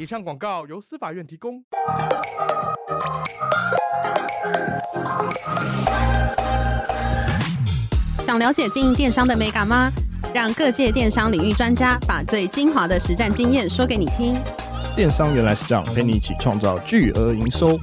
以上广告由司法院提供。想了解经营电商的美感吗？让各界电商领域专家把最精华的实战经验说给你听。电商原来是这样，陪你一起创造巨额营收。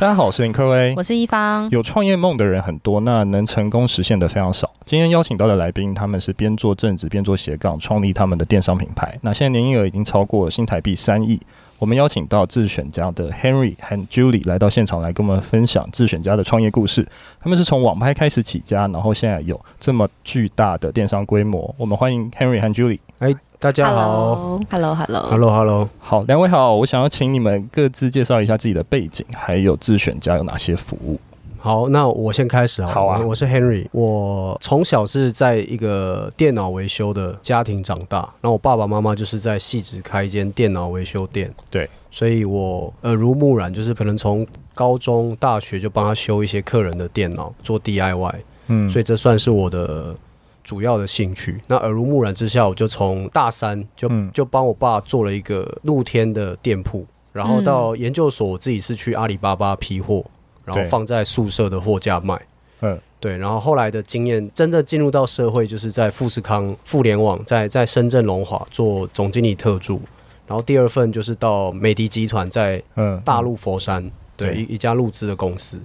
大家好，我是林克威，我是一方。有创业梦的人很多，那能成功实现的非常少。今天邀请到的来宾，他们是边做正职边做斜杠，创立他们的电商品牌。那现在年营业额已经超过新台币三亿。我们邀请到智选家的 Henry 和 Julie 来到现场，来跟我们分享智选家的创业故事。他们是从网拍开始起家，然后现在有这么巨大的电商规模。我们欢迎 Henry 和 Julie。哎。大家好，Hello，Hello，Hello，Hello，好，两位好，我想要请你们各自介绍一下自己的背景，还有自选家有哪些服务。好，那我先开始好，好啊，我是 Henry，我从小是在一个电脑维修的家庭长大，然后我爸爸妈妈就是在汐止开一间电脑维修店，对，所以我耳濡目染，就是可能从高中、大学就帮他修一些客人的电脑，做 DIY，嗯，所以这算是我的。主要的兴趣，那耳濡目染之下，我就从大三就就帮我爸做了一个露天的店铺，然后到研究所，我自己是去阿里巴巴批货，然后放在宿舍的货架卖。嗯，对，然后后来的经验，真的进入到社会，就是在富士康、互联网，在在深圳龙华做总经理特助，然后第二份就是到美的集团，在大陆佛山，对一一家入资的公司，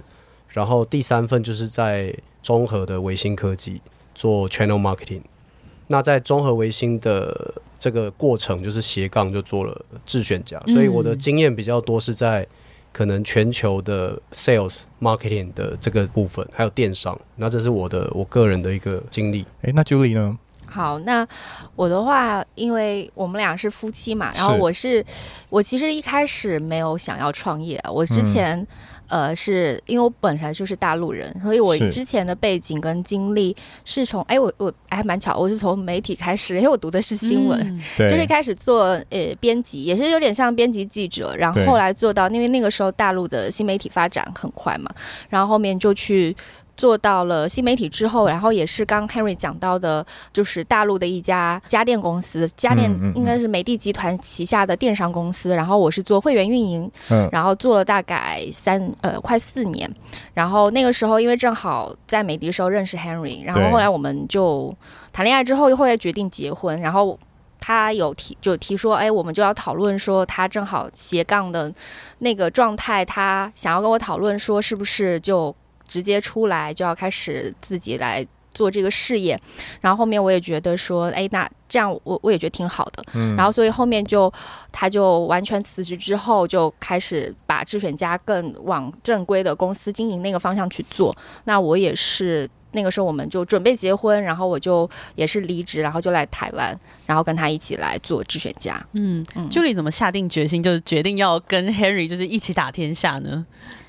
然后第三份就是在中和的维新科技。做 channel marketing，那在综合维新的这个过程，就是斜杠就做了智选家，所以我的经验比较多是在可能全球的 sales marketing 的这个部分，还有电商。那这是我的我个人的一个经历。诶，那 Julie 呢？好，那我的话，因为我们俩是夫妻嘛，然后我是我其实一开始没有想要创业，我之前。嗯呃，是因为我本来就是大陆人，所以我之前的背景跟经历是从哎，我我还蛮巧，我是从媒体开始，因为我读的是新闻，嗯、就是开始做呃编辑，也是有点像编辑记者，然后后来做到，因为那个时候大陆的新媒体发展很快嘛，然后后面就去。做到了新媒体之后，然后也是刚 Henry 讲到的，就是大陆的一家家电公司，家电应该是美的集团旗下的电商公司。然后我是做会员运营，然后做了大概三呃快四年。然后那个时候因为正好在美的时候认识 Henry，然后后来我们就谈恋爱之后又后来决定结婚。然后他有提就提说，哎，我们就要讨论说他正好斜杠的那个状态，他想要跟我讨论说是不是就。直接出来就要开始自己来做这个事业，然后后面我也觉得说，哎，那这样我我也觉得挺好的，嗯，然后所以后面就他就完全辞职之后，就开始把智选家更往正规的公司经营那个方向去做。那我也是那个时候我们就准备结婚，然后我就也是离职，然后就来台湾，然后跟他一起来做智选家。嗯嗯，Julie 怎么下定决心，就是决定要跟 Henry 就是一起打天下呢？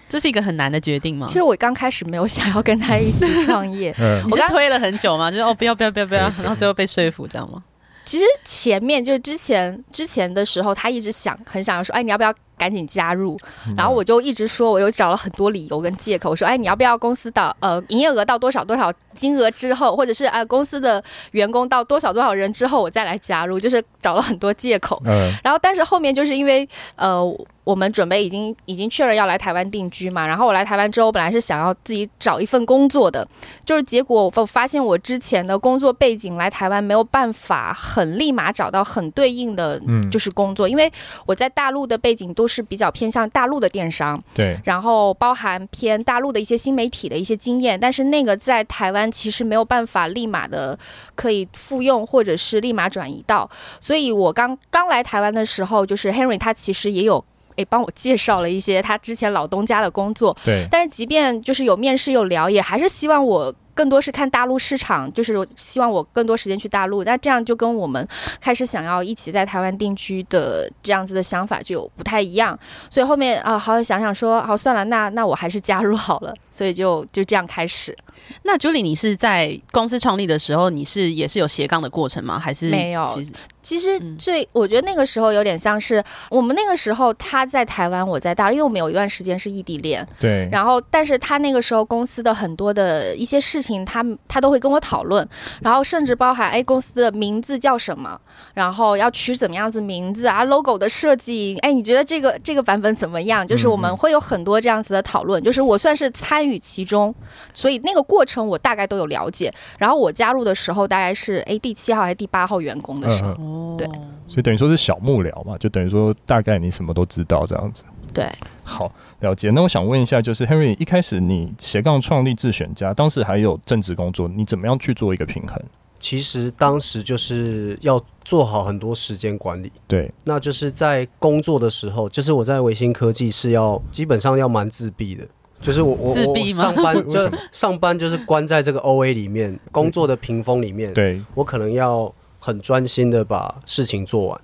这是一个很难的决定吗？其实我刚开始没有想要跟他一起创业，我刚推了很久嘛，就是哦不要不要不要不要，然后最后被说服，这样吗？其实前面就是之前之前的时候，他一直想很想要说，哎，你要不要赶紧加入？然后我就一直说，我又找了很多理由跟借口，我说，哎，你要不要公司到呃营业额到多少多少金额之后，或者是呃公司的员工到多少多少人之后，我再来加入，就是找了很多借口。嗯，然后但是后面就是因为呃。我们准备已经已经确认要来台湾定居嘛，然后我来台湾之后，我本来是想要自己找一份工作的，就是结果我发现我之前的工作背景来台湾没有办法很立马找到很对应的，就是工作，因为我在大陆的背景都是比较偏向大陆的电商，对，然后包含偏大陆的一些新媒体的一些经验，但是那个在台湾其实没有办法立马的可以复用或者是立马转移到，所以我刚刚来台湾的时候，就是 Henry 他其实也有。诶，帮我介绍了一些他之前老东家的工作。对，但是即便就是有面试有聊，也还是希望我更多是看大陆市场，就是希望我更多时间去大陆。那这样就跟我们开始想要一起在台湾定居的这样子的想法就不太一样。所以后面啊，好好想想说，好算了，那那我还是加入好了。所以就 就这样开始。那 Julie，你是在公司创立的时候，你是也是有斜杠的过程吗？还是没有？其实其实最我觉得那个时候有点像是我们那个时候他在台湾，我在大陆，因为我们有一段时间是异地恋。对。然后，但是他那个时候公司的很多的一些事情，他他都会跟我讨论，然后甚至包含哎公司的名字叫什么，然后要取怎么样子名字啊，logo 的设计，哎你觉得这个这个版本怎么样？就是我们会有很多这样子的讨论，就是我算是参与其中，所以那个过程我大概都有了解。然后我加入的时候大概是哎第七号还是第八号员工的时候，对。所以等于说是小幕僚嘛，就等于说大概你什么都知道这样子。对，好了解。那我想问一下，就是 Henry 一开始你斜杠创立自选家，当时还有正职工作，你怎么样去做一个平衡？其实当时就是要做好很多时间管理。对，那就是在工作的时候，就是我在维新科技是要基本上要蛮自闭的，就是我我我 上班就 上班就是关在这个 OA 里面，工作的屏风里面。对，我可能要。很专心的把事情做完，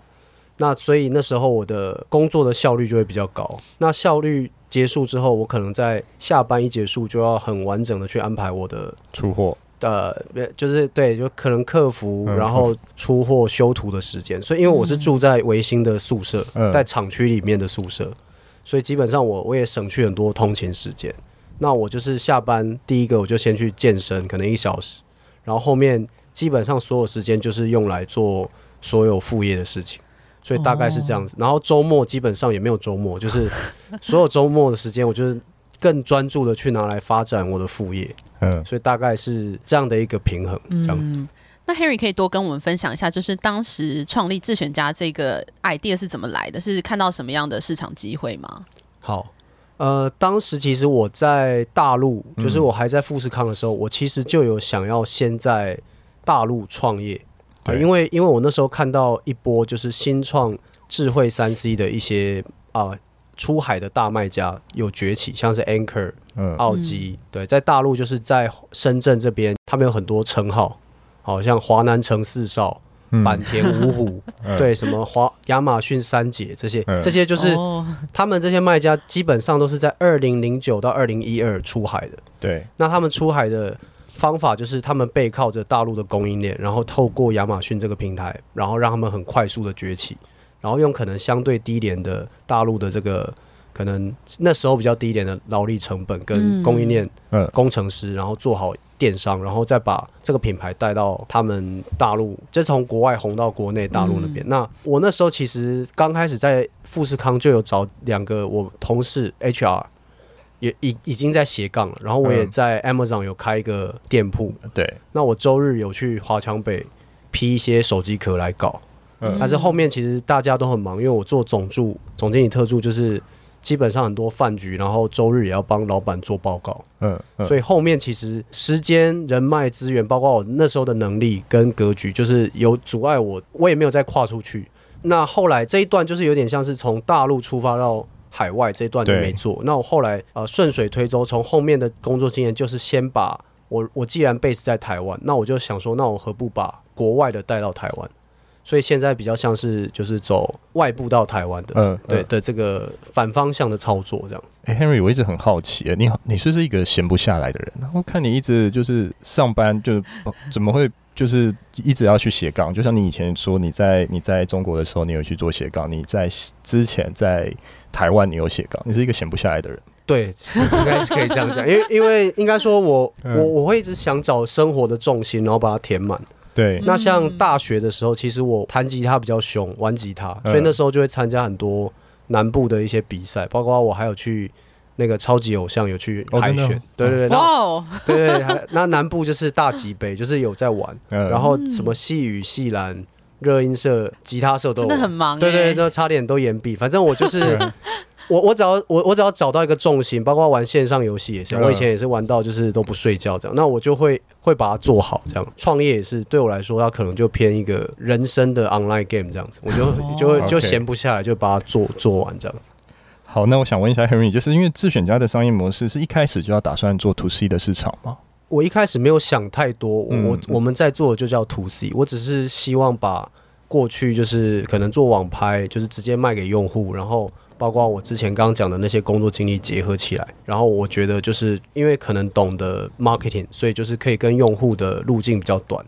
那所以那时候我的工作的效率就会比较高。那效率结束之后，我可能在下班一结束就要很完整的去安排我的出货呃，就是对，就可能客服，然后出货修图的时间。所以因为我是住在维新的宿舍，在厂区里面的宿舍，所以基本上我我也省去很多通勤时间。那我就是下班第一个我就先去健身，可能一小时，然后后面。基本上所有时间就是用来做所有副业的事情，所以大概是这样子。然后周末基本上也没有周末，就是 所有周末的时间，我就是更专注的去拿来发展我的副业。嗯，所以大概是这样的一个平衡，这样子。嗯，那 Harry 可以多跟我们分享一下，就是当时创立智选家这个 idea 是怎么来的？是看到什么样的市场机会吗？好，呃，当时其实我在大陆，就是我还在富士康的时候，我其实就有想要先在。大陆创业，对，因为因为我那时候看到一波就是新创智慧三 C 的一些啊、呃、出海的大卖家有崛起，像是 Anker、嗯、奥基，对，在大陆就是在深圳这边，他们有很多称号，好像华南城四少、嗯、坂田五虎，嗯、对，什么华亚马逊三姐这些，嗯、这些就是他们这些卖家基本上都是在二零零九到二零一二出海的，对，那他们出海的。方法就是他们背靠着大陆的供应链，然后透过亚马逊这个平台，然后让他们很快速的崛起，然后用可能相对低廉的大陆的这个可能那时候比较低廉的劳力成本跟供应链工程师，然后做好电商，然后再把这个品牌带到他们大陆，就从国外红到国内大陆那边。那我那时候其实刚开始在富士康就有找两个我同事 HR。也已已经在斜杠了，然后我也在 Amazon 有开一个店铺。嗯、对，那我周日有去华强北批一些手机壳来搞。嗯，但是后面其实大家都很忙，因为我做总助、总经理特助，就是基本上很多饭局，然后周日也要帮老板做报告。嗯，嗯，所以后面其实时间、人脉、资源，包括我那时候的能力跟格局，就是有阻碍我，我也没有再跨出去。那后来这一段就是有点像是从大陆出发到。海外这一段就没做，那我后来呃顺水推舟，从后面的工作经验就是先把我我既然 base 在台湾，那我就想说，那我何不把国外的带到台湾？所以现在比较像是就是走外部到台湾的，嗯，对的这个反方向的操作这样子。哎、欸、，Henry，我一直很好奇，你好，你是不是一个闲不下来的人？我看你一直就是上班就，就怎么会？就是一直要去斜杠，就像你以前说，你在你在中国的时候，你有去做斜杠；你在之前在台湾，你有斜杠。你是一个闲不下来的人。对，应该是可以这样讲，因为因为应该说我我我会一直想找生活的重心，然后把它填满。对，那像大学的时候，其实我弹吉他比较凶，玩吉他，所以那时候就会参加很多南部的一些比赛，包括我还有去。那个超级偶像有去海选，对对对，哇，对 对，那南部就是大吉杯，就是有在玩，然后什么细雨细蓝、热音社、吉他社都真的很忙，对对，都差点都延毕。反正我就是 我，我只要我我只要找到一个重心，包括玩线上游戏也行。我以前也是玩到就是都不睡觉这样，那我就会会把它做好这样。创业也是对我来说，它可能就偏一个人生的 online game 这样子，我就就会就闲不下来，就把它做做完这样子。好，那我想问一下 Henry，就是因为自选家的商业模式是一开始就要打算做 To C 的市场吗？我一开始没有想太多，嗯、我我们在做的就叫 To C，我只是希望把过去就是可能做网拍，就是直接卖给用户，然后包括我之前刚刚讲的那些工作经历结合起来，然后我觉得就是因为可能懂得 marketing，所以就是可以跟用户的路径比较短，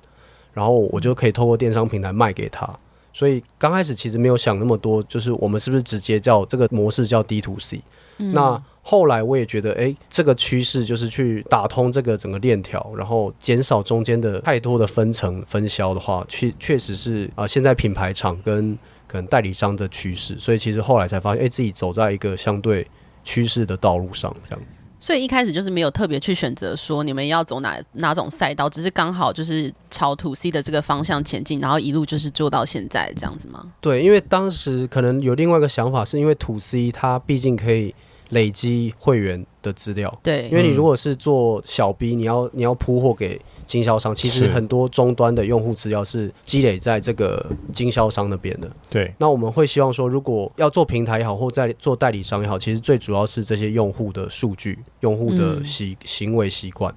然后我就可以透过电商平台卖给他。所以刚开始其实没有想那么多，就是我们是不是直接叫这个模式叫 D to C？、嗯、那后来我也觉得，哎、欸，这个趋势就是去打通这个整个链条，然后减少中间的太多的分层分销的话，确确实是啊、呃，现在品牌厂跟可能代理商的趋势。所以其实后来才发现，哎、欸，自己走在一个相对趋势的道路上，这样子。所以一开始就是没有特别去选择说你们要走哪哪种赛道，只是刚好就是朝 To C 的这个方向前进，然后一路就是做到现在这样子吗？对，因为当时可能有另外一个想法，是因为 To C 它毕竟可以累积会员的资料。对，因为你如果是做小 B，你要你要铺货给。经销商其实很多终端的用户资料是积累在这个经销商那边的。对，那我们会希望说，如果要做平台也好，或在做代理商也好，其实最主要是这些用户的数据、用户的习行为习惯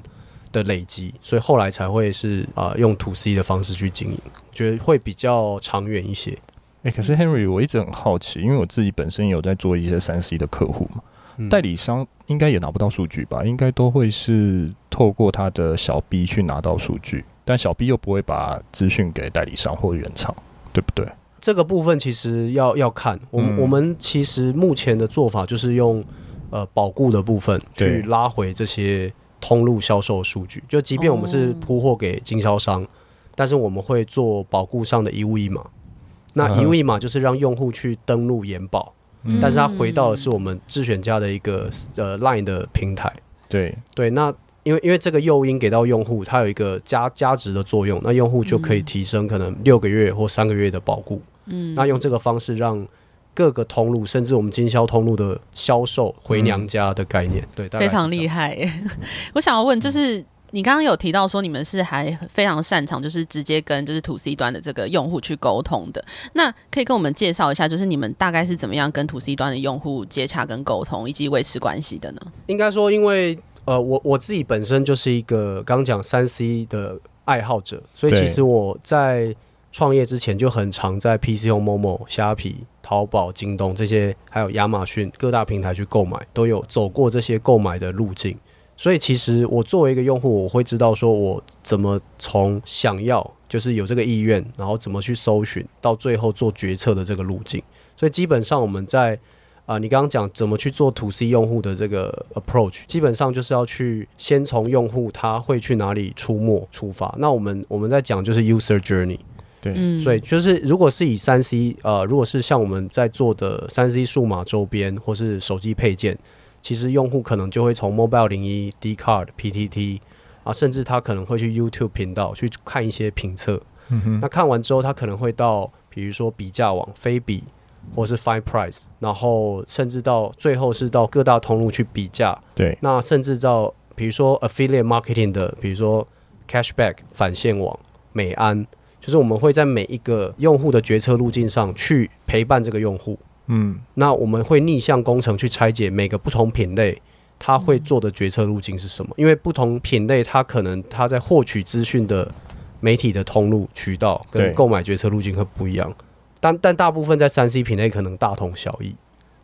的累积，所以后来才会是啊、呃、用 To C 的方式去经营，觉得会比较长远一些。哎、欸，可是 Henry，我一直很好奇，因为我自己本身有在做一些三 C 的客户嘛。代理商应该也拿不到数据吧？应该都会是透过他的小 B 去拿到数据，但小 B 又不会把资讯给代理商或原厂，对不对？这个部分其实要要看，我们、嗯、我们其实目前的做法就是用呃保固的部分去拉回这些通路销售数据，就即便我们是铺货给经销商，哦、但是我们会做保固上的一物一码，那一物一码就是让用户去登录延保。但是它回到的是我们智选家的一个呃 Line 的平台，对。对，那因为因为这个诱因给到用户，它有一个加加值的作用，那用户就可以提升可能六个月或三个月的保固，嗯，那用这个方式让各个通路甚至我们经销通路的销售回娘家的概念，对，非常厉害。我想要问就是。你刚刚有提到说你们是还非常擅长，就是直接跟就是 To C 端的这个用户去沟通的。那可以跟我们介绍一下，就是你们大概是怎么样跟 To C 端的用户接洽跟沟通，以及维持关系的呢？应该说，因为呃，我我自己本身就是一个刚讲三 C 的爱好者，所以其实我在创业之前就很常在 PChome、Momo、虾皮、淘宝、京东这些，还有亚马逊各大平台去购买，都有走过这些购买的路径。所以其实我作为一个用户，我会知道说我怎么从想要就是有这个意愿，然后怎么去搜寻，到最后做决策的这个路径。所以基本上我们在啊、呃，你刚刚讲怎么去做 To C 用户的这个 approach，基本上就是要去先从用户他会去哪里出没出发。那我们我们在讲就是 user journey，对，所以就是如果是以三 C 呃，如果是像我们在做的三 C 数码周边或是手机配件。其实用户可能就会从 Mobile 零一、Dcard、PTT 啊，甚至他可能会去 YouTube 频道去看一些评测。嗯哼。那看完之后，他可能会到比如说比价网、飞比，或是 Find Price，然后甚至到最后是到各大通路去比价。对。那甚至到比如说 Affiliate Marketing 的，比如说 Cashback 返现网、美安，就是我们会在每一个用户的决策路径上去陪伴这个用户。嗯，那我们会逆向工程去拆解每个不同品类，它会做的决策路径是什么？因为不同品类，它可能它在获取资讯的媒体的通路渠道跟购买决策路径会不一样。但但大部分在三 C 品类可能大同小异。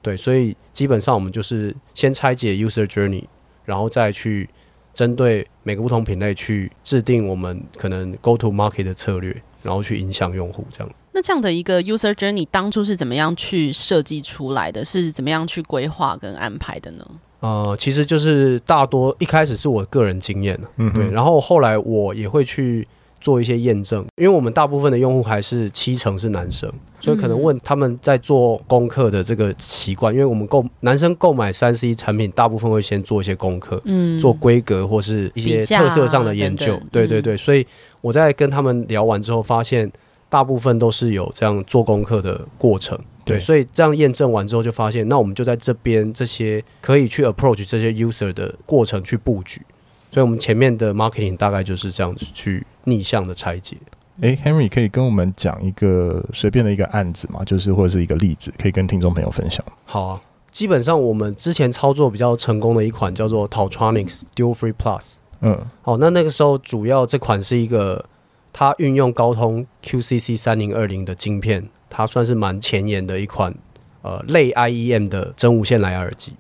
对，所以基本上我们就是先拆解 user journey，然后再去针对每个不同品类去制定我们可能 go to market 的策略。然后去影响用户这样子。那这样的一个 user journey 当初是怎么样去设计出来的？是怎么样去规划跟安排的呢？呃，其实就是大多一开始是我个人经验，嗯，对。然后后来我也会去做一些验证，因为我们大部分的用户还是七成是男生，所以可能问他们在做功课的这个习惯。因为我们购男生购买三 C 产品，大部分会先做一些功课，嗯，做规格或是一些特色上的研究，等等，对对对，所以。我在跟他们聊完之后，发现大部分都是有这样做功课的过程，对，所以这样验证完之后，就发现，那我们就在这边这些可以去 approach 这些 user 的过程去布局，所以我们前面的 marketing 大概就是这样子去逆向的拆解。诶，Henry 可以跟我们讲一个随便的一个案子吗？就是或者是一个例子，可以跟听众朋友分享。好啊，基本上我们之前操作比较成功的一款叫做 Tautronics Dual Free Plus。嗯，好，那那个时候主要这款是一个它运用高通 QCC 三零二零的晶片，它算是蛮前沿的一款呃类 IEM 的真无线蓝牙耳机。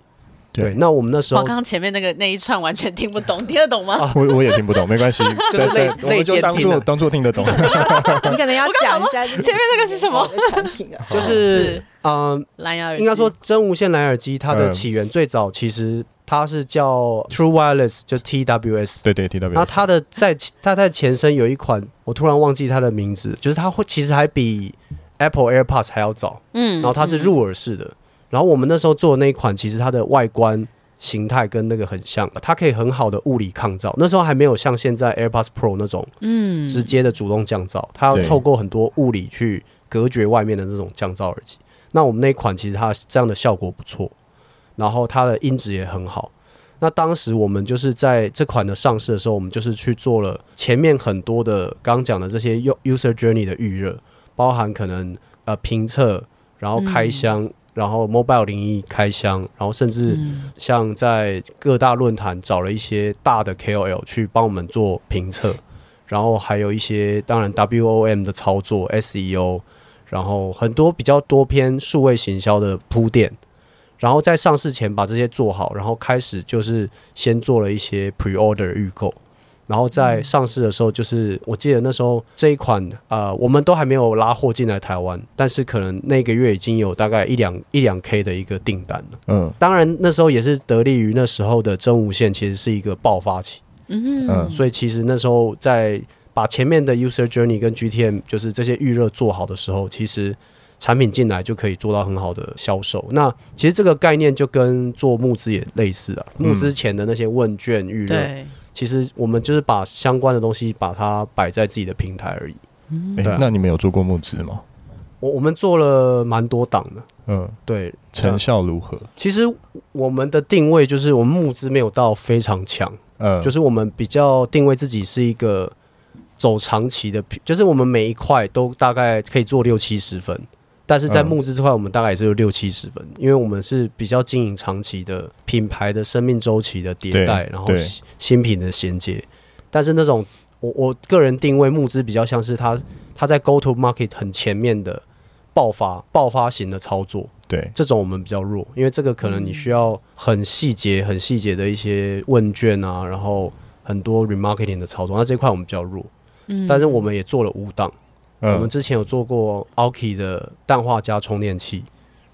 对，那我们那时候，我刚刚前面那个那一串完全听不懂，听得懂吗？我我也听不懂，没关系，就是类类监听，当做当做听得懂。你可能要讲一下前面那个是什么产品啊？就是嗯，蓝牙耳机，应该说真无线蓝牙耳机，它的起源最早其实它是叫 True Wireless，就 TWS。对对，TWS。那它的在它在前身有一款，我突然忘记它的名字，就是它会其实还比 Apple AirPods 还要早，嗯，然后它是入耳式的。然后我们那时候做的那一款，其实它的外观形态跟那个很像，它可以很好的物理抗噪。那时候还没有像现在 AirPods Pro 那种，嗯，直接的主动降噪，它要透过很多物理去隔绝外面的那种降噪耳机。那我们那一款其实它这样的效果不错，然后它的音质也很好。那当时我们就是在这款的上市的时候，我们就是去做了前面很多的刚刚讲的这些 user journey 的预热，包含可能呃评测，然后开箱。嗯然后 Mobile 零一开箱，然后甚至像在各大论坛找了一些大的 KOL 去帮我们做评测，然后还有一些当然 WOM 的操作 SEO，然后很多比较多篇数位行销的铺垫，然后在上市前把这些做好，然后开始就是先做了一些 Pre-order 预购。然后在上市的时候，就是我记得那时候这一款啊、呃，我们都还没有拉货进来台湾，但是可能那个月已经有大概一两一两 K 的一个订单了。嗯，当然那时候也是得力于那时候的真无线其实是一个爆发期。嗯嗯，所以其实那时候在把前面的 User Journey 跟 GTM 就是这些预热做好的时候，其实产品进来就可以做到很好的销售。那其实这个概念就跟做募资也类似啊，募资前的那些问卷预热。嗯其实我们就是把相关的东西把它摆在自己的平台而已。嗯，欸、那你们有做过募资吗？我我们做了蛮多档的。嗯，对，成效如何？其实我们的定位就是我们募资没有到非常强。嗯，就是我们比较定位自己是一个走长期的，就是我们每一块都大概可以做六七十分。但是在募资这块，我们大概也是有六七十分，嗯，因为我们是比较经营长期的品牌的生命周期的迭代，然后新品的衔接。但是那种我我个人定位募资比较像是它它在 go to market 很前面的爆发爆发型的操作。对，这种我们比较弱，因为这个可能你需要很细节很细节的一些问卷啊，然后很多 remarketing 的操作，那这块我们比较弱。嗯，但是我们也做了五档。我们之前有做过 Aoki 的氮化镓充电器，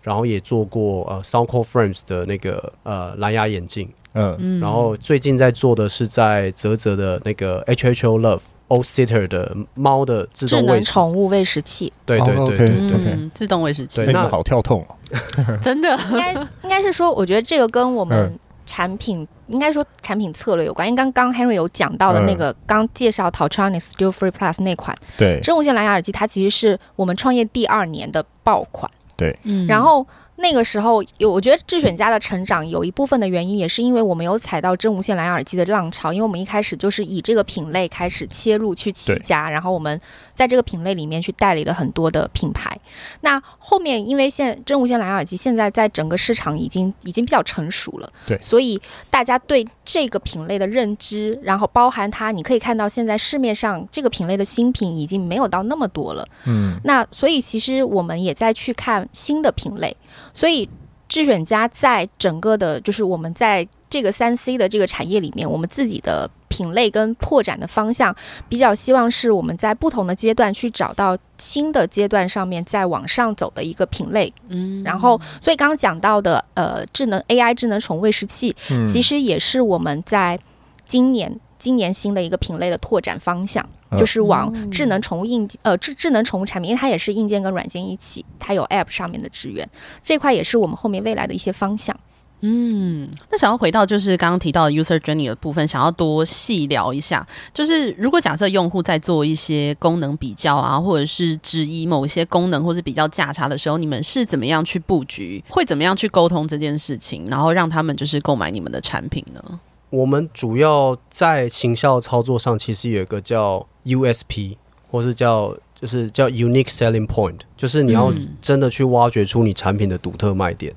然后也做过呃 Soundcore Frames 的那个呃蓝牙眼镜，嗯，然后最近在做的是在泽泽的那个 HHO Love O Sitter 的猫的自动喂食宠物喂食器，对对对对对，嗯，自动喂食器，那好跳痛哦。真的，应该应该是说，我觉得这个跟我们。产品应该说产品策略有关，因为刚刚 Henry 有讲到的那个刚、嗯、介绍 Tautronics Studio Free Plus 那款，对，真无线蓝牙耳机，它其实是我们创业第二年的爆款，对，嗯，然后。那个时候有，我觉得智选家的成长有一部分的原因，也是因为我们有踩到真无线蓝牙耳机的浪潮。因为我们一开始就是以这个品类开始切入去起家，然后我们在这个品类里面去代理了很多的品牌。那后面因为现真无线蓝牙耳机现在在整个市场已经已经比较成熟了，对，所以大家对这个品类的认知，然后包含它，你可以看到现在市面上这个品类的新品已经没有到那么多了。嗯，那所以其实我们也在去看新的品类。所以，智选家在整个的，就是我们在这个三 C 的这个产业里面，我们自己的品类跟拓展的方向，比较希望是我们在不同的阶段去找到新的阶段上面再往上走的一个品类。嗯，然后，所以刚刚讲到的，呃，智能 AI 智能宠物喂食器，其实也是我们在今年。今年新的一个品类的拓展方向，就是往智能宠物硬件，呃，智智能宠物产品，因为它也是硬件跟软件一起，它有 App 上面的支援，这块也是我们后面未来的一些方向。嗯，那想要回到就是刚刚提到的 User Journey 的部分，想要多细聊一下，就是如果假设用户在做一些功能比较啊，或者是质疑某一些功能或是比较价差的时候，你们是怎么样去布局，会怎么样去沟通这件事情，然后让他们就是购买你们的产品呢？我们主要在行销操作上，其实有一个叫 USP，或是叫就是叫 Unique Selling Point，就是你要真的去挖掘出你产品的独特卖点。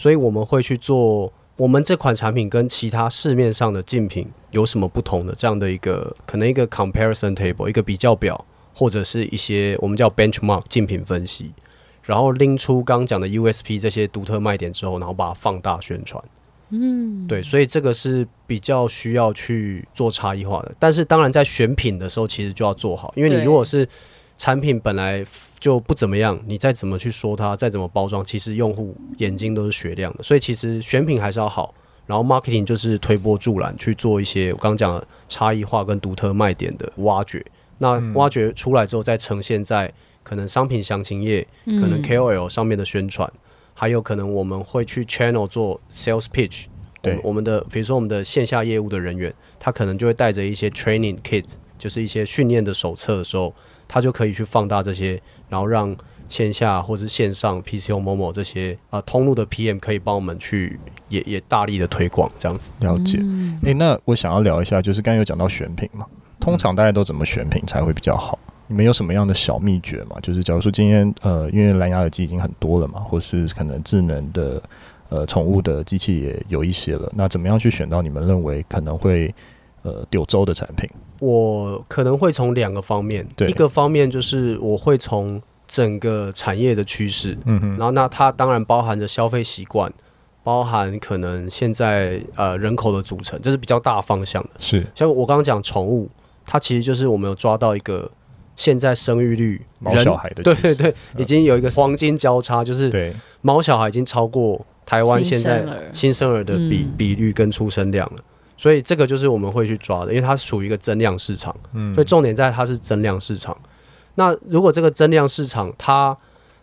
所以我们会去做，我们这款产品跟其他市面上的竞品有什么不同的这样的一个可能一个 comparison table 一个比较表，或者是一些我们叫 benchmark 竞品分析，然后拎出刚讲的 USP 这些独特卖点之后，然后把它放大宣传。嗯，对，所以这个是比较需要去做差异化的。但是当然在选品的时候，其实就要做好，因为你如果是产品本来就不怎么样，你再怎么去说它，再怎么包装，其实用户眼睛都是雪亮的。所以其实选品还是要好，然后 marketing 就是推波助澜去做一些我刚刚讲的差异化跟独特卖点的挖掘。那挖掘出来之后，再呈现在可能商品详情页、可能 KOL 上面的宣传，还有可能我们会去 channel 做 sales pitch。对，我们的比如说我们的线下业务的人员，他可能就会带着一些 training kit，就是一些训练的手册的时候。他就可以去放大这些，然后让线下或是线上 PCO Momo 这些啊、呃、通路的 PM 可以帮我们去也也大力的推广这样子。了解。诶、嗯欸，那我想要聊一下，就是刚刚有讲到选品嘛，通常大家都怎么选品才会比较好？你们有什么样的小秘诀吗？就是假如说今天呃，因为蓝牙耳机已经很多了嘛，或是可能智能的呃宠物的机器也有一些了，那怎么样去选到你们认为可能会呃柳州的产品？我可能会从两个方面，一个方面就是我会从整个产业的趋势，嗯哼，然后那它当然包含着消费习惯，包含可能现在呃人口的组成，这是比较大方向的。是，像我刚刚讲宠物，它其实就是我们有抓到一个现在生育率，毛小孩的，对对对，已经有一个黄金交叉，就是对。毛小孩已经超过台湾现在新生儿。的比比率跟出生量了。所以这个就是我们会去抓的，因为它属于一个增量市场，嗯，所以重点在它是增量市场。那如果这个增量市场它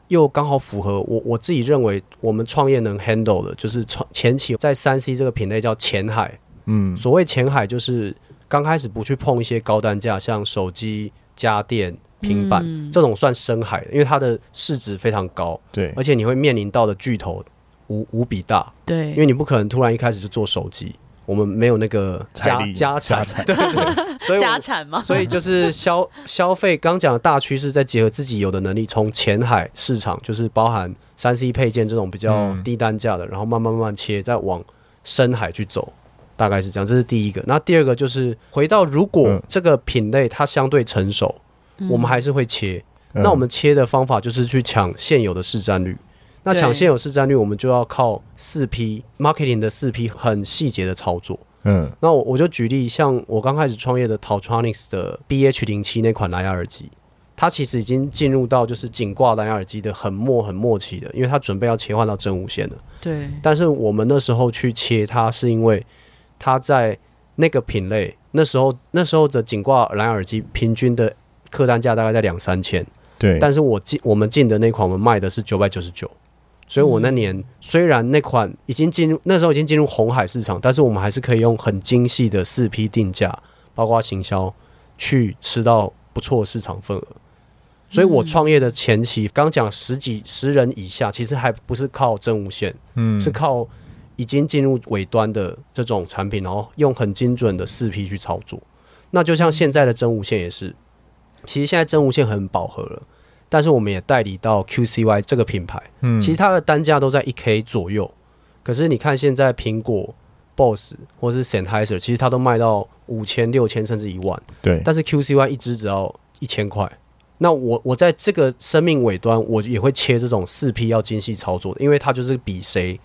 又刚好符合我我自己认为我们创业能 handle 的，就是前期在三 C 这个品类叫前海，嗯，所谓前海就是刚开始不去碰一些高单价，像手机、家电、平板、嗯、这种算深海的，因为它的市值非常高，对，而且你会面临到的巨头无无比大，对，因为你不可能突然一开始就做手机。我们没有那个家家产，对对对，所以 家产嘛，所以就是消消费。刚讲的大趋势，再结合自己有的能力，从浅海市场，就是包含三 C 配件这种比较低单价的，嗯、然后慢慢慢慢切，再往深海去走，大概是这样。这是第一个。那第二个就是回到，如果这个品类它相对成熟，嗯、我们还是会切。那我们切的方法就是去抢现有的市占率。那抢现有市占率，我们就要靠四 P marketing 的四 P 很细节的操作。嗯，那我我就举例，像我刚开始创业的 Tautronics 的 BH 零七那款蓝牙耳机，它其实已经进入到就是颈挂蓝牙耳机的很末很末期的，因为它准备要切换到真无线了。对。但是我们那时候去切它，是因为它在那个品类，那时候那时候的颈挂蓝牙耳机平均的客单价大概在两三千。对。但是我进我们进的那款，我们卖的是九百九十九。所以我那年虽然那款已经进入那时候已经进入红海市场，但是我们还是可以用很精细的四批定价，包括行销，去吃到不错的市场份额。所以我创业的前期，刚讲十几十人以下，其实还不是靠真无线，嗯，是靠已经进入尾端的这种产品，然后用很精准的四批去操作。那就像现在的真无线也是，其实现在真无线很饱和了。但是我们也代理到 QCY 这个品牌，嗯，其实它的单价都在一 K 左右。可是你看现在苹果、BOSS 或是 Sennheiser，其实它都卖到五千、六千甚至一万。对。但是 QCY 一支只要一千块。那我我在这个生命尾端，我也会切这种四 P 要精细操作的，因为它就是比谁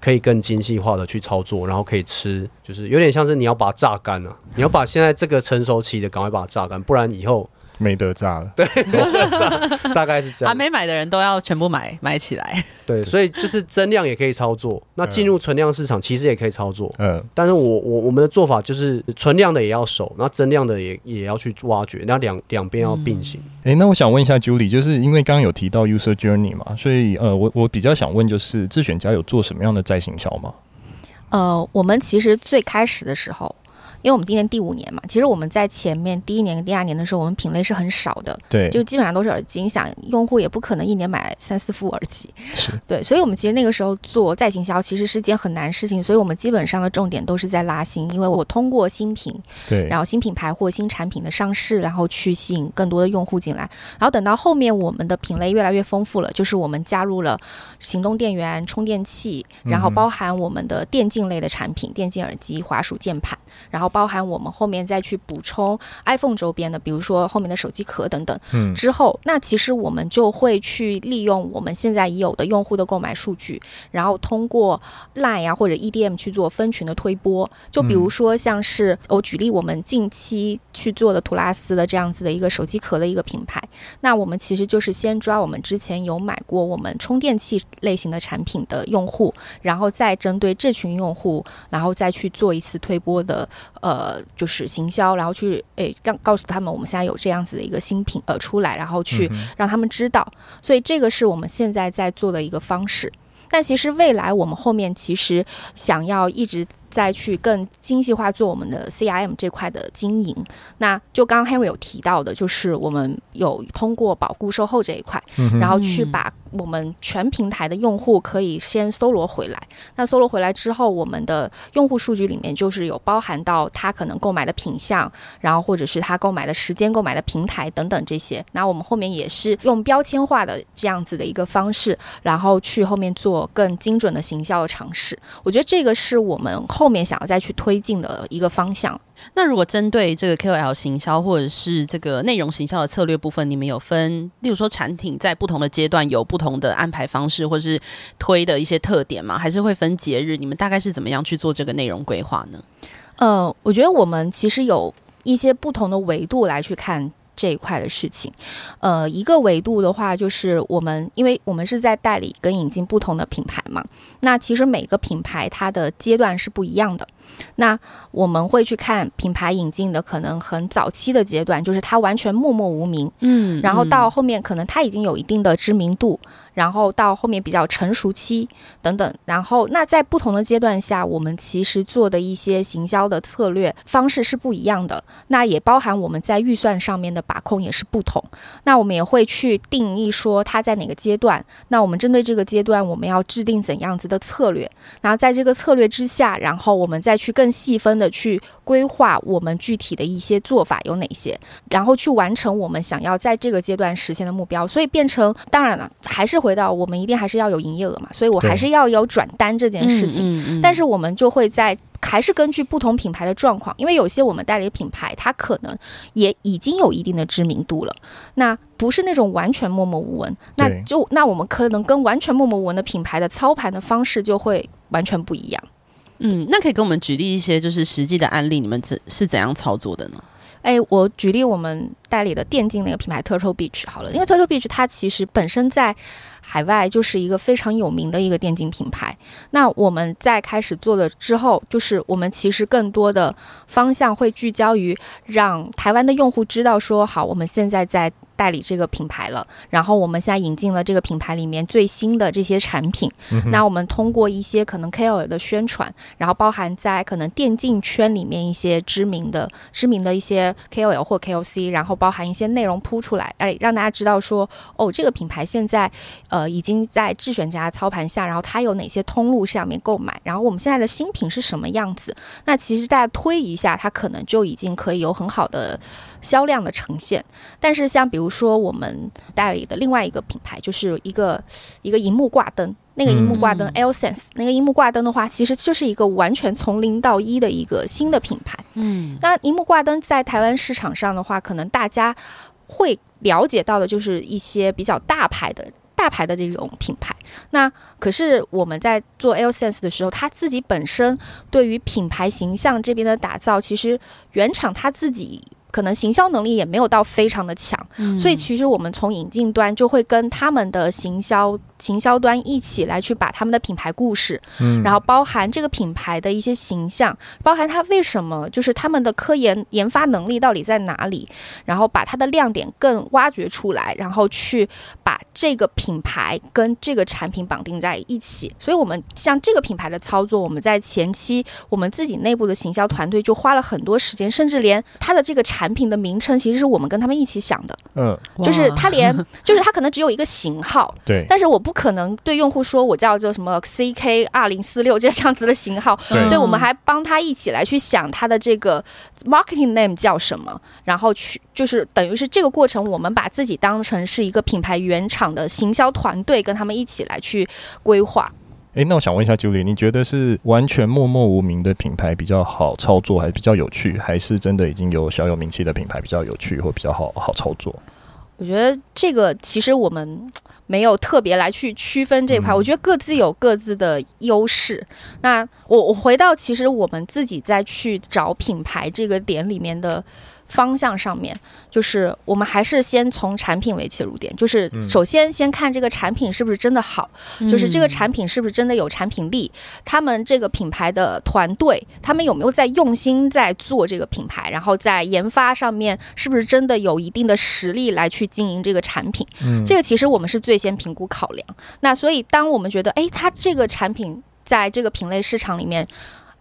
可以更精细化的去操作，然后可以吃，就是有点像是你要把它榨干了，你要把现在这个成熟期的赶快把它榨干，不然以后。没得炸了，对，没得炸，大概是这样。还 没买的人都要全部买买起来。对，所以就是增量也可以操作，那进入存量市场其实也可以操作。嗯，但是我我我们的做法就是存量的也要守，那增量的也也要去挖掘，那两两边要并行。哎、嗯欸，那我想问一下 Julie，就是因为刚刚有提到 User Journey 嘛，所以呃，我我比较想问，就是智选家有做什么样的再行销吗？呃，我们其实最开始的时候。因为我们今年第五年嘛，其实我们在前面第一年跟第二年的时候，我们品类是很少的，对，就基本上都是耳机。你想，用户也不可能一年买三四副耳机，是对，所以我们其实那个时候做再行销，其实是件很难事情。所以我们基本上的重点都是在拉新，因为我通过新品，对，然后新品牌或新产品的上市，然后去吸引更多的用户进来。然后等到后面我们的品类越来越丰富了，就是我们加入了行动电源、充电器，然后包含我们的电竞类的产品，电竞耳机、滑鼠、键盘，然后包含我们后面再去补充 iPhone 周边的，比如说后面的手机壳等等。嗯，之后那其实我们就会去利用我们现在已有的用户的购买数据，然后通过 Line 呀、啊、或者 EDM 去做分群的推播。就比如说像是我举例，我们近期去做的图拉斯的这样子的一个手机壳的一个品牌，那我们其实就是先抓我们之前有买过我们充电器类型的产品的用户，然后再针对这群用户，然后再去做一次推播的，呃，就是行销，然后去诶让告诉他们我们现在有这样子的一个新品呃出来，然后去让他们知道，所以这个是我们现在在做的一个方式。但其实未来我们后面其实想要一直。再去更精细化做我们的 CRM 这块的经营，那就刚刚 Henry 有提到的，就是我们有通过保固售后这一块，然后去把我们全平台的用户可以先搜罗回来。那搜罗回来之后，我们的用户数据里面就是有包含到他可能购买的品项，然后或者是他购买的时间、购买的平台等等这些。那我们后面也是用标签化的这样子的一个方式，然后去后面做更精准的行销的尝试。我觉得这个是我们。后面想要再去推进的一个方向。那如果针对这个 KOL 行销或者是这个内容行销的策略部分，你们有分，例如说产品在不同的阶段有不同的安排方式，或者是推的一些特点吗？还是会分节日？你们大概是怎么样去做这个内容规划呢？呃，我觉得我们其实有一些不同的维度来去看。这一块的事情，呃，一个维度的话，就是我们，因为我们是在代理跟引进不同的品牌嘛，那其实每个品牌它的阶段是不一样的。那我们会去看品牌引进的可能很早期的阶段，就是它完全默默无名，嗯，然后到后面可能它已经有一定的知名度，然后到后面比较成熟期等等，然后那在不同的阶段下，我们其实做的一些行销的策略方式是不一样的，那也包含我们在预算上面的把控也是不同，那我们也会去定义说它在哪个阶段，那我们针对这个阶段我们要制定怎样子的策略，然后在这个策略之下，然后我们再去更细分的去规划我们具体的一些做法有哪些，然后去完成我们想要在这个阶段实现的目标。所以变成，当然了，还是回到我们一定还是要有营业额嘛，所以我还是要有转单这件事情。但是我们就会在还是根据不同品牌的状况，因为有些我们代理的品牌，它可能也已经有一定的知名度了，那不是那种完全默默无闻，那就那我们可能跟完全默默无闻的品牌的操盘的方式就会完全不一样。嗯，那可以给我们举例一些就是实际的案例，你们怎是怎样操作的呢？哎，我举例我们代理的电竞那个品牌 Turtle Beach 好了，因为 Turtle Beach 它其实本身在海外就是一个非常有名的一个电竞品牌。那我们在开始做了之后，就是我们其实更多的方向会聚焦于让台湾的用户知道说，好，我们现在在。代理这个品牌了，然后我们现在引进了这个品牌里面最新的这些产品。嗯、那我们通过一些可能 KOL 的宣传，然后包含在可能电竞圈里面一些知名的、知名的一些 KOL 或 KOC，然后包含一些内容铺出来，哎，让大家知道说，哦，这个品牌现在呃已经在智选家操盘下，然后它有哪些通路上面购买，然后我们现在的新品是什么样子。那其实大家推一下，它可能就已经可以有很好的。销量的呈现，但是像比如说我们代理的另外一个品牌，就是一个一个荧幕挂灯，那个荧幕挂灯 AirSense，那个荧幕挂灯的话，其实就是一个完全从零到一的一个新的品牌。嗯，那荧幕挂灯在台湾市场上的话，可能大家会了解到的就是一些比较大牌的。大牌的这种品牌，那可是我们在做 AirSense 的时候，他自己本身对于品牌形象这边的打造，其实原厂他自己可能行销能力也没有到非常的强，嗯、所以其实我们从引进端就会跟他们的行销行销端一起来去把他们的品牌故事，嗯，然后包含这个品牌的一些形象，包含它为什么就是他们的科研研发能力到底在哪里，然后把它的亮点更挖掘出来，然后去把这个品牌跟这个产品绑定在一起。所以，我们像这个品牌的操作，我们在前期我们自己内部的行销团队就花了很多时间，甚至连它的这个产品的名称其实是我们跟他们一起想的。嗯，就是它连 就是它可能只有一个型号，对，但是我。不可能对用户说，我叫做什么 CK 二零四六这样子的型号，对，对，我们还帮他一起来去想他的这个 marketing name 叫什么，然后去就是等于是这个过程，我们把自己当成是一个品牌原厂的行销团队，跟他们一起来去规划。诶，那我想问一下 Julie，你觉得是完全默默无名的品牌比较好操作，还是比较有趣，还是真的已经有小有名气的品牌比较有趣或比较好好操作？我觉得这个其实我们没有特别来去区分这块，我觉得各自有各自的优势。那我我回到其实我们自己在去找品牌这个点里面的。方向上面，就是我们还是先从产品为切入点，就是首先先看这个产品是不是真的好，嗯、就是这个产品是不是真的有产品力，他们这个品牌的团队，他们有没有在用心在做这个品牌，然后在研发上面是不是真的有一定的实力来去经营这个产品，嗯、这个其实我们是最先评估考量。那所以当我们觉得，哎，它这个产品在这个品类市场里面。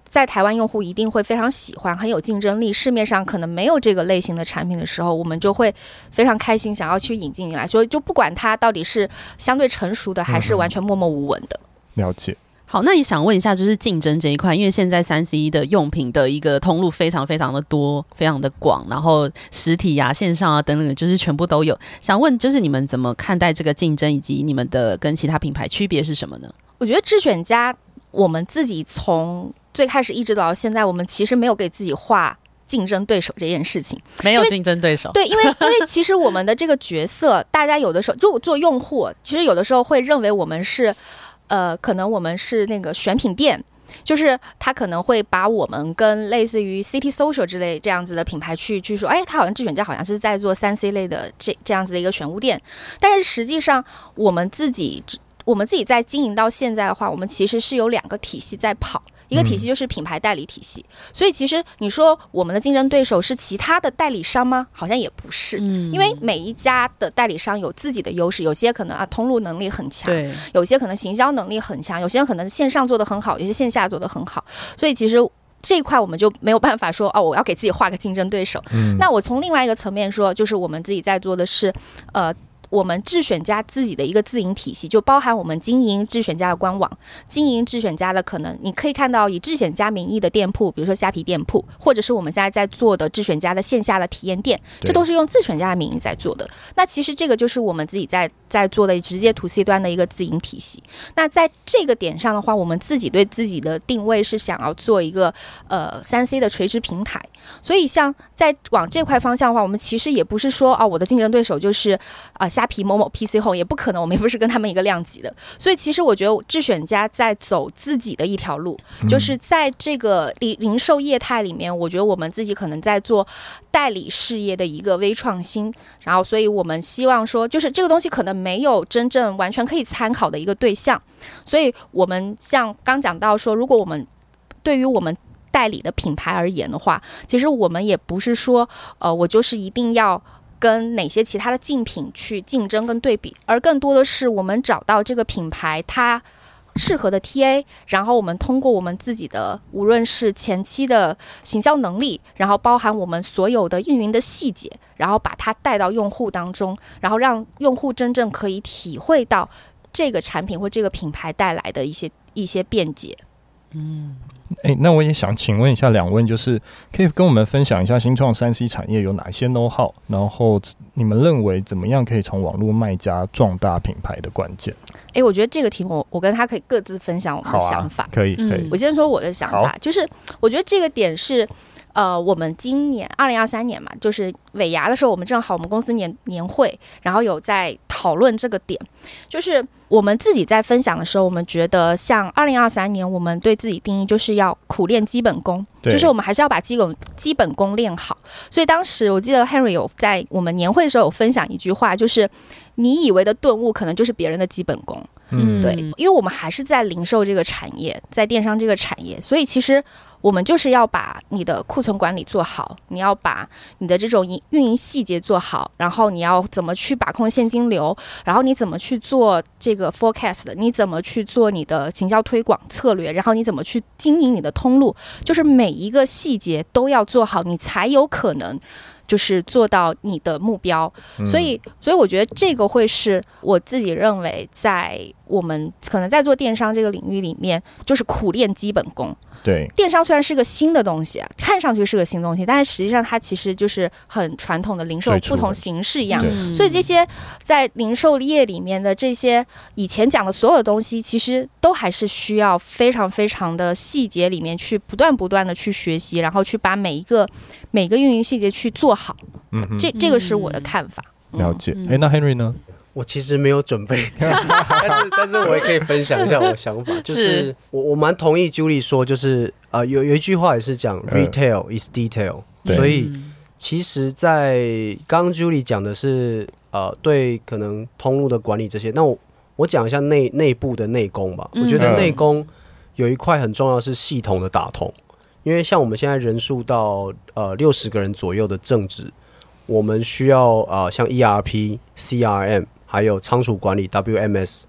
在台湾用户一定会非常喜欢，很有竞争力。市面上可能没有这个类型的产品的时候，我们就会非常开心，想要去引进来。所以就不管它到底是相对成熟的，还是完全默默无闻的。嗯、了解。好，那也想问一下，就是竞争这一块，因为现在三 C 的用品的一个通路非常非常的多，非常的广，然后实体啊、线上啊等等，就是全部都有。想问，就是你们怎么看待这个竞争，以及你们的跟其他品牌区别是什么呢？我觉得智选家，我们自己从最开始一直到现在，我们其实没有给自己画竞争对手这件事情，没有竞争对手。对，因为因为 其实我们的这个角色，大家有的时候就做用户，其实有的时候会认为我们是，呃，可能我们是那个选品店，就是他可能会把我们跟类似于 City Social 之类这样子的品牌去去说，哎，他好像智选家好像是在做三 C 类的这这样子的一个选物店，但是实际上我们自己我们自己在经营到现在的话，我们其实是有两个体系在跑。一个体系就是品牌代理体系，所以其实你说我们的竞争对手是其他的代理商吗？好像也不是，因为每一家的代理商有自己的优势，有些可能啊通路能力很强，对，有些可能行销能力很强，有些可能线上做得很好，有些线下做得很好，所以其实这一块我们就没有办法说哦，我要给自己画个竞争对手。那我从另外一个层面说，就是我们自己在做的是，呃。我们智选家自己的一个自营体系，就包含我们经营智选家的官网，经营智选家的可能，你可以看到以智选家名义的店铺，比如说虾皮店铺，或者是我们现在在做的智选家的线下的体验店，这都是用智选家的名义在做的。那其实这个就是我们自己在在做的直接 to C 端的一个自营体系。那在这个点上的话，我们自己对自己的定位是想要做一个呃三 C 的垂直平台。所以像在往这块方向的话，我们其实也不是说啊，我的竞争对手就是啊。呃虾皮某某 PC Home 也不可能，我们也不是跟他们一个量级的，所以其实我觉得智选家在走自己的一条路，就是在这个零零售业态里面，我觉得我们自己可能在做代理事业的一个微创新，然后所以我们希望说，就是这个东西可能没有真正完全可以参考的一个对象，所以我们像刚讲到说，如果我们对于我们代理的品牌而言的话，其实我们也不是说，呃，我就是一定要。跟哪些其他的竞品去竞争跟对比，而更多的是我们找到这个品牌它适合的 TA，然后我们通过我们自己的无论是前期的行销能力，然后包含我们所有的运营的细节，然后把它带到用户当中，然后让用户真正可以体会到这个产品或这个品牌带来的一些一些便捷。嗯。哎，那我也想请问一下两位，就是可以跟我们分享一下新创三 C 产业有哪些 know how，然后你们认为怎么样可以从网络卖家壮大品牌的关键？哎，我觉得这个题目我跟他可以各自分享我们的想法。可以，可以。我先说我的想法，就是我觉得这个点是。呃，我们今年二零二三年嘛，就是尾牙的时候，我们正好我们公司年年会，然后有在讨论这个点，就是我们自己在分享的时候，我们觉得像二零二三年，我们对自己定义就是要苦练基本功，就是我们还是要把基本基本功练好。所以当时我记得 Henry 有在我们年会的时候有分享一句话，就是你以为的顿悟，可能就是别人的基本功。嗯，对，因为我们还是在零售这个产业，在电商这个产业，所以其实。我们就是要把你的库存管理做好，你要把你的这种营运营细节做好，然后你要怎么去把控现金流，然后你怎么去做这个 forecast，你怎么去做你的行销推广策略，然后你怎么去经营你的通路，就是每一个细节都要做好，你才有可能就是做到你的目标。所以，所以我觉得这个会是我自己认为在我们可能在做电商这个领域里面，就是苦练基本功。对，电商虽然是个新的东西，看上去是个新东西，但是实际上它其实就是很传统的零售不同形式一样。所以这些在零售业里面的这些以前讲的所有东西，其实都还是需要非常非常的细节里面去不断不断的去学习，然后去把每一个每一个运营细节去做好。嗯，这这个是我的看法。了解。哎，那 Henry 呢？我其实没有准备，但是但是我也可以分享一下我的想法，就是我我蛮同意 Julie 说，就是呃有有一句话也是讲 Retail is detail，所以其实，在刚刚 Julie 讲的是呃对可能通路的管理这些，那我我讲一下内内部的内功吧。我觉得内功有一块很重要是系统的打通，因为像我们现在人数到呃六十个人左右的正职，我们需要啊、呃、像 ERP、CRM。还有仓储管理 WMS，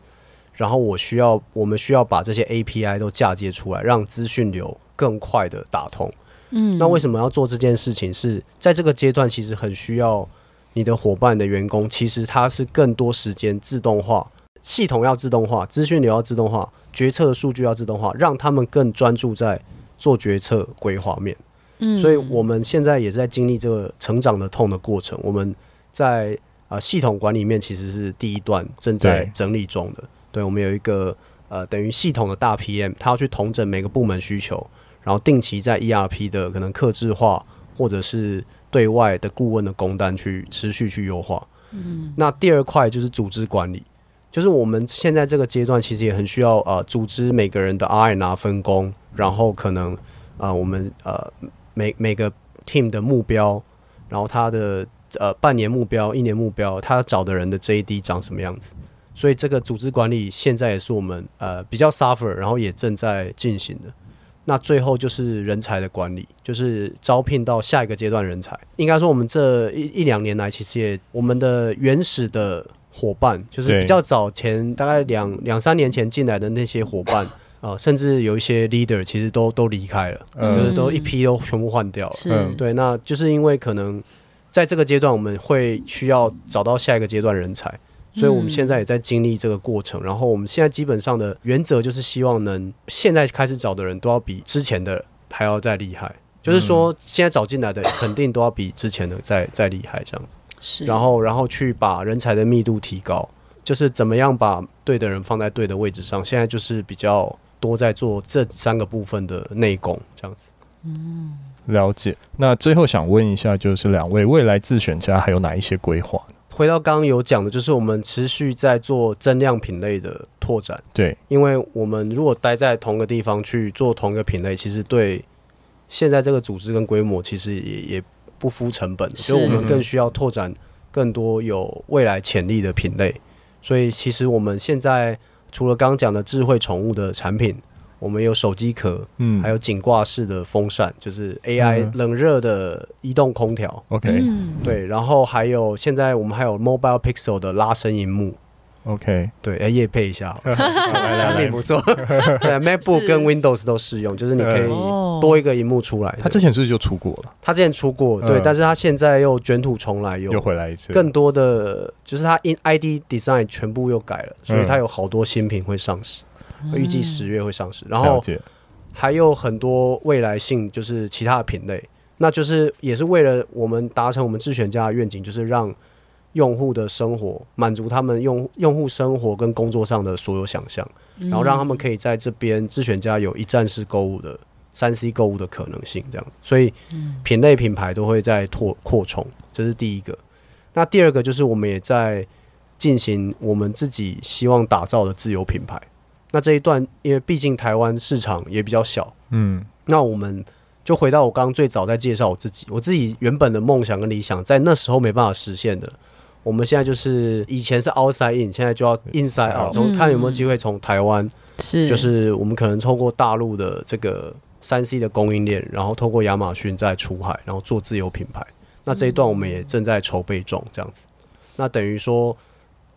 然后我需要，我们需要把这些 API 都嫁接出来，让资讯流更快的打通。嗯，那为什么要做这件事情？是在这个阶段，其实很需要你的伙伴的员工，其实他是更多时间自动化，系统要自动化，资讯流要自动化，决策的数据要自动化，让他们更专注在做决策规划面。嗯，所以我们现在也在经历这个成长的痛的过程。我们在。啊，系统管理面其实是第一段正在整理中的。对，对我们有一个呃，等于系统的大 PM，他要去统整每个部门需求，然后定期在 ERP 的可能客制化或者是对外的顾问的工单去持续去优化。嗯，那第二块就是组织管理，就是我们现在这个阶段其实也很需要呃，组织每个人的 R&R 分工，然后可能呃，我们呃每每个 team 的目标，然后他的。呃，半年目标、一年目标，他找的人的 JD 长什么样子？所以这个组织管理现在也是我们呃比较 suffer，然后也正在进行的。那最后就是人才的管理，就是招聘到下一个阶段人才。应该说，我们这一一两年来，其实也我们的原始的伙伴，就是比较早前大概两两三年前进来的那些伙伴啊、呃，甚至有一些 leader 其实都都离开了，嗯、就是都一批都全部换掉了。嗯，对，那就是因为可能。在这个阶段，我们会需要找到下一个阶段人才，所以我们现在也在经历这个过程。然后我们现在基本上的原则就是希望能现在开始找的人都要比之前的还要再厉害，就是说现在找进来的肯定都要比之前的再再厉害这样子。是，然后然后去把人才的密度提高，就是怎么样把对的人放在对的位置上。现在就是比较多在做这三个部分的内功这样子。嗯。了解。那最后想问一下，就是两位未来自选家还有哪一些规划？回到刚刚有讲的，就是我们持续在做增量品类的拓展。对，因为我们如果待在同个地方去做同一个品类，其实对现在这个组织跟规模其实也也不敷成本，所以我们更需要拓展更多有未来潜力的品类。所以其实我们现在除了刚刚讲的智慧宠物的产品。我们有手机壳，嗯，还有颈挂式的风扇，就是 AI 冷热的移动空调。OK，嗯，对，然后还有现在我们还有 Mobile Pixel 的拉伸荧幕。OK，对，哎，业配一下，产品不错。对，MacBook 跟 Windows 都适用，就是你可以多一个荧幕出来。他之前是不是就出过了？他之前出过，对，但是他现在又卷土重来，又又回来一次。更多的就是它 in ID Design 全部又改了，所以它有好多新品会上市。预计十月会上市，然后还有很多未来性，就是其他的品类，那就是也是为了我们达成我们智选家的愿景，就是让用户的生活满足他们用用户生活跟工作上的所有想象，然后让他们可以在这边智选家有一站式购物的三 C 购物的可能性这样子，所以品类品牌都会在拓扩充，这是第一个。那第二个就是我们也在进行我们自己希望打造的自有品牌。那这一段，因为毕竟台湾市场也比较小，嗯，那我们就回到我刚刚最早在介绍我自己，我自己原本的梦想跟理想，在那时候没办法实现的。我们现在就是以前是 outside in，现在就要 inside out，从看有没有机会从台湾，是就是我们可能透过大陆的这个三 C 的供应链，然后透过亚马逊再出海，然后做自有品牌。那这一段我们也正在筹备中，这样子。那等于说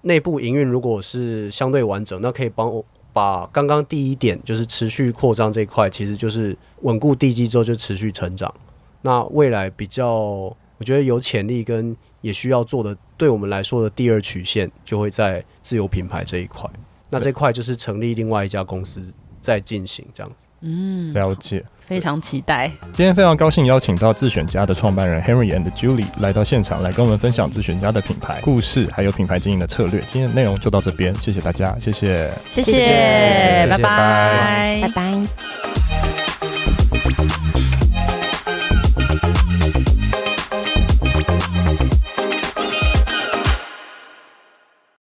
内部营运如果是相对完整，那可以帮我把刚刚第一点就是持续扩张这一块，其实就是稳固地基之后就持续成长。那未来比较我觉得有潜力跟也需要做的，对我们来说的第二曲线就会在自有品牌这一块。那这块就是成立另外一家公司在进行这样子。嗯，了解。非常期待。今天非常高兴邀请到自选家的创办人 Henry and Julie 来到现场，来跟我们分享自选家的品牌故事，还有品牌经营的策略。今天的内容就到这边，谢谢大家，谢谢，谢谢，谢谢，拜拜，拜拜。